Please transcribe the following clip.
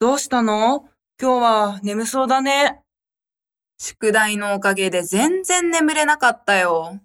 どうしたの？今日は眠そうだね。宿題のおかげで全然眠れなかったよ。